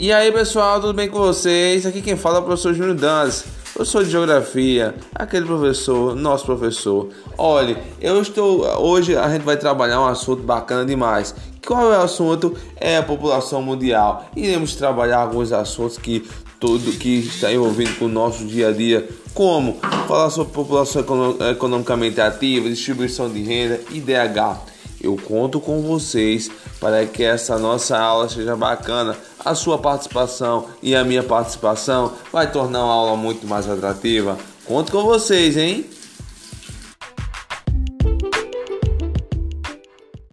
E aí pessoal, tudo bem com vocês? Aqui quem fala é o professor Júnior Dantas, professor de geografia, aquele professor, nosso professor. Olha, eu estou. Hoje a gente vai trabalhar um assunto bacana demais. Qual é o assunto? É a população mundial. Iremos trabalhar alguns assuntos que tudo que está envolvido com o nosso dia a dia, como falar sobre população economicamente ativa, distribuição de renda, IDH. Eu conto com vocês para que essa nossa aula seja bacana. A sua participação e a minha participação vai tornar a aula muito mais atrativa. Conto com vocês, hein?